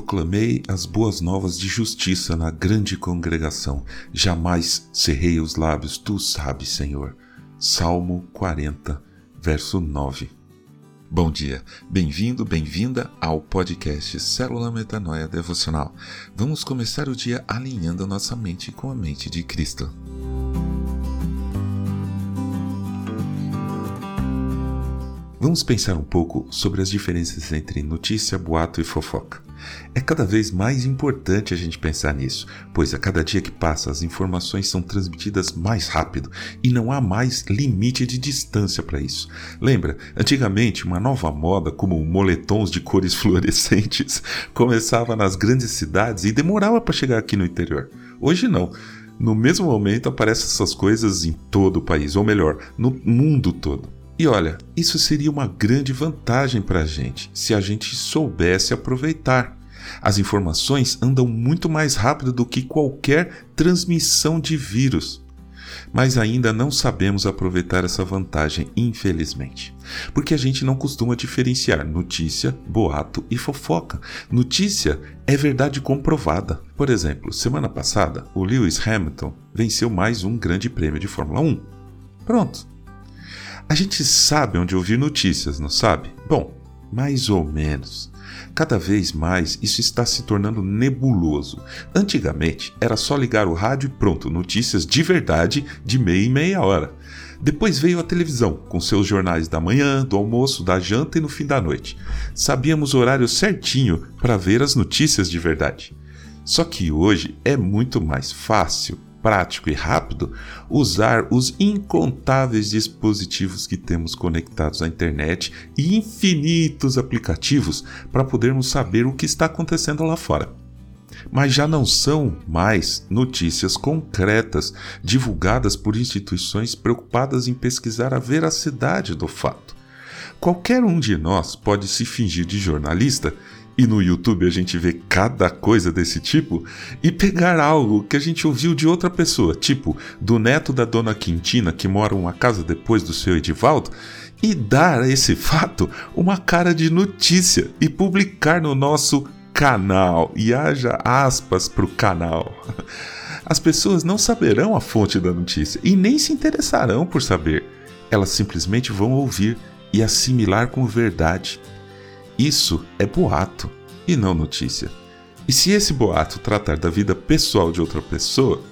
proclamei as boas novas de justiça na grande congregação. Jamais cerrei os lábios, tu sabes, Senhor. Salmo 40, verso 9. Bom dia, bem-vindo, bem-vinda ao podcast Célula Metanoia Devocional. Vamos começar o dia alinhando nossa mente com a mente de Cristo. Vamos pensar um pouco sobre as diferenças entre notícia, boato e fofoca. É cada vez mais importante a gente pensar nisso, pois a cada dia que passa as informações são transmitidas mais rápido e não há mais limite de distância para isso. Lembra, antigamente uma nova moda como moletons de cores fluorescentes começava nas grandes cidades e demorava para chegar aqui no interior. Hoje não. No mesmo momento aparecem essas coisas em todo o país, ou melhor, no mundo todo. E olha, isso seria uma grande vantagem para a gente se a gente soubesse aproveitar. As informações andam muito mais rápido do que qualquer transmissão de vírus. Mas ainda não sabemos aproveitar essa vantagem, infelizmente. Porque a gente não costuma diferenciar notícia, boato e fofoca. Notícia é verdade comprovada. Por exemplo, semana passada, o Lewis Hamilton venceu mais um grande prêmio de Fórmula 1. Pronto, a gente sabe onde ouvir notícias, não sabe? Bom, mais ou menos. Cada vez mais isso está se tornando nebuloso. Antigamente era só ligar o rádio e pronto, notícias de verdade de meia e meia hora. Depois veio a televisão, com seus jornais da manhã, do almoço, da janta e no fim da noite. Sabíamos o horário certinho para ver as notícias de verdade. Só que hoje é muito mais fácil prático e rápido usar os incontáveis dispositivos que temos conectados à internet e infinitos aplicativos para podermos saber o que está acontecendo lá fora. Mas já não são mais notícias concretas divulgadas por instituições preocupadas em pesquisar a veracidade do fato. Qualquer um de nós pode se fingir de jornalista e no YouTube a gente vê cada coisa desse tipo, e pegar algo que a gente ouviu de outra pessoa, tipo do neto da dona Quintina que mora uma casa depois do seu Edivaldo, e dar a esse fato uma cara de notícia e publicar no nosso canal. E haja aspas para o canal. As pessoas não saberão a fonte da notícia e nem se interessarão por saber. Elas simplesmente vão ouvir e assimilar como verdade. Isso é boato e não notícia. E se esse boato tratar da vida pessoal de outra pessoa,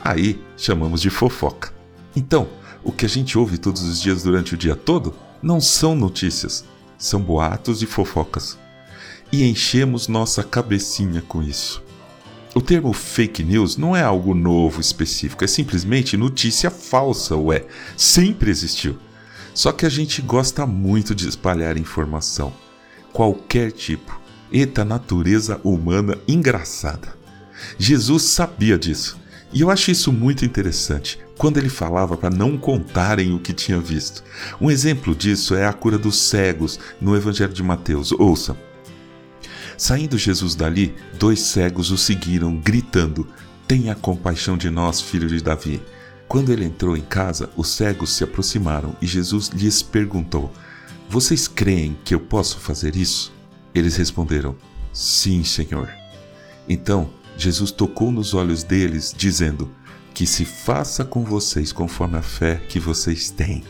aí chamamos de fofoca. Então, o que a gente ouve todos os dias durante o dia todo não são notícias, são boatos e fofocas. E enchemos nossa cabecinha com isso. O termo fake news não é algo novo específico, é simplesmente notícia falsa, ué, sempre existiu. Só que a gente gosta muito de espalhar informação qualquer tipo. Eita natureza humana engraçada. Jesus sabia disso. E eu acho isso muito interessante, quando ele falava para não contarem o que tinha visto. Um exemplo disso é a cura dos cegos no Evangelho de Mateus. Ouça. Saindo Jesus dali, dois cegos o seguiram, gritando: Tenha compaixão de nós, filho de Davi. Quando ele entrou em casa, os cegos se aproximaram e Jesus lhes perguntou: vocês creem que eu posso fazer isso? Eles responderam: Sim, Senhor. Então Jesus tocou nos olhos deles, dizendo: Que se faça com vocês conforme a fé que vocês têm.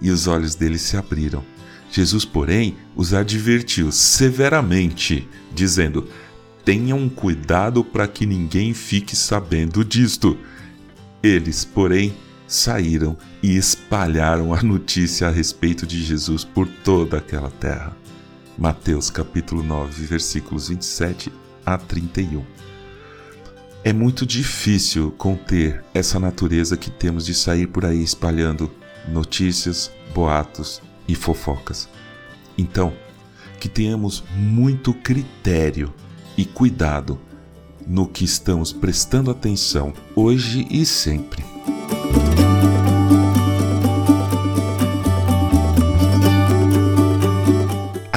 E os olhos deles se abriram. Jesus, porém, os advertiu severamente, dizendo: Tenham cuidado para que ninguém fique sabendo disto. Eles, porém, saíram e espalharam a notícia a respeito de Jesus por toda aquela terra. Mateus capítulo 9, versículos 27 a 31. É muito difícil conter essa natureza que temos de sair por aí espalhando notícias, boatos e fofocas. Então, que tenhamos muito critério e cuidado no que estamos prestando atenção hoje e sempre.